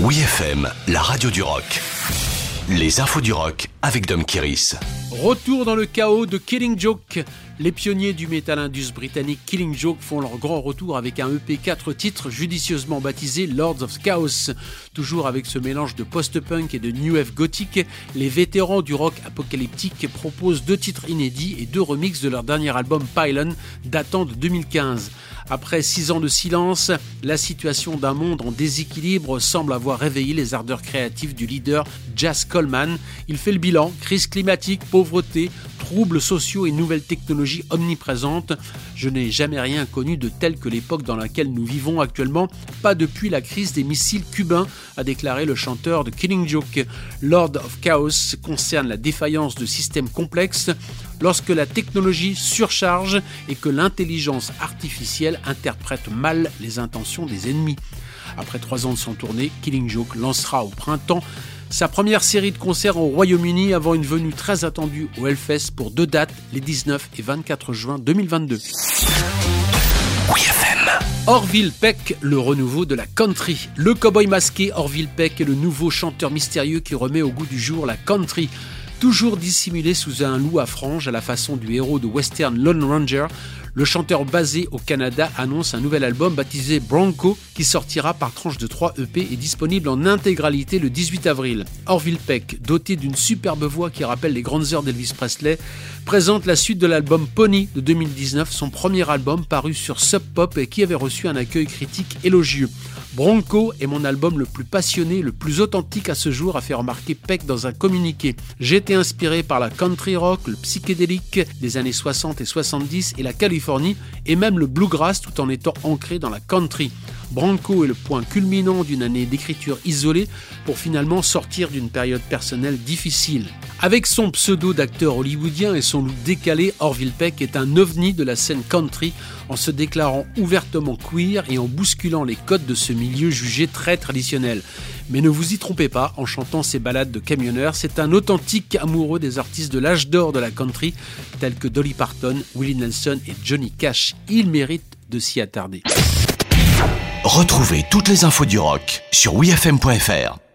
Oui FM, la radio du rock. Les infos du rock avec Dom Kiris. Retour dans le chaos de Killing Joke. Les pionniers du metal indus britannique Killing Joke font leur grand retour avec un EP 4 titres judicieusement baptisé Lords of Chaos. Toujours avec ce mélange de post-punk et de new wave gothique, les vétérans du rock apocalyptique proposent deux titres inédits et deux remixes de leur dernier album Pylon datant de 2015. Après six ans de silence, la situation d'un monde en déséquilibre semble avoir réveillé les ardeurs créatives du leader Jazz Coleman. Il fait le bilan, crise climatique, pauvreté, troubles sociaux et nouvelles technologies omniprésentes. Je n'ai jamais rien connu de tel que l'époque dans laquelle nous vivons actuellement, pas depuis la crise des missiles cubains, a déclaré le chanteur de Killing Joke. Lord of Chaos concerne la défaillance de systèmes complexes lorsque la technologie surcharge et que l'intelligence artificielle interprète mal les intentions des ennemis. Après trois ans de son tournée, Killing Joke lancera au printemps sa première série de concerts au Royaume-Uni avant une venue très attendue au Hellfest pour deux dates, les 19 et 24 juin 2022. Orville Peck, le renouveau de la country. Le cowboy masqué Orville Peck est le nouveau chanteur mystérieux qui remet au goût du jour la country. Toujours dissimulé sous un loup à franges à la façon du héros de western Lone Ranger, le chanteur basé au Canada annonce un nouvel album baptisé Bronco qui sortira par tranche de 3 EP et disponible en intégralité le 18 avril. Orville Peck, doté d'une superbe voix qui rappelle les grandes heures d'Elvis Presley, présente la suite de l'album Pony de 2019, son premier album paru sur Sub Pop et qui avait reçu un accueil critique élogieux. Bronco est mon album le plus passionné, le plus authentique à ce jour, a fait remarquer Peck dans un communiqué. J'ai été inspiré par la country rock, le psychédélique des années 60 et 70 et la Californie, et même le bluegrass tout en étant ancré dans la country. Branco est le point culminant d'une année d'écriture isolée pour finalement sortir d'une période personnelle difficile. Avec son pseudo d'acteur hollywoodien et son look décalé, Orville Peck est un ovni de la scène country en se déclarant ouvertement queer et en bousculant les codes de ce milieu jugé très traditionnel. Mais ne vous y trompez pas, en chantant ses balades de camionneur, c'est un authentique amoureux des artistes de l'âge d'or de la country, tels que Dolly Parton, Willie Nelson et Johnny Cash. Il mérite de s'y attarder. Retrouvez toutes les infos du rock sur wfm.fr.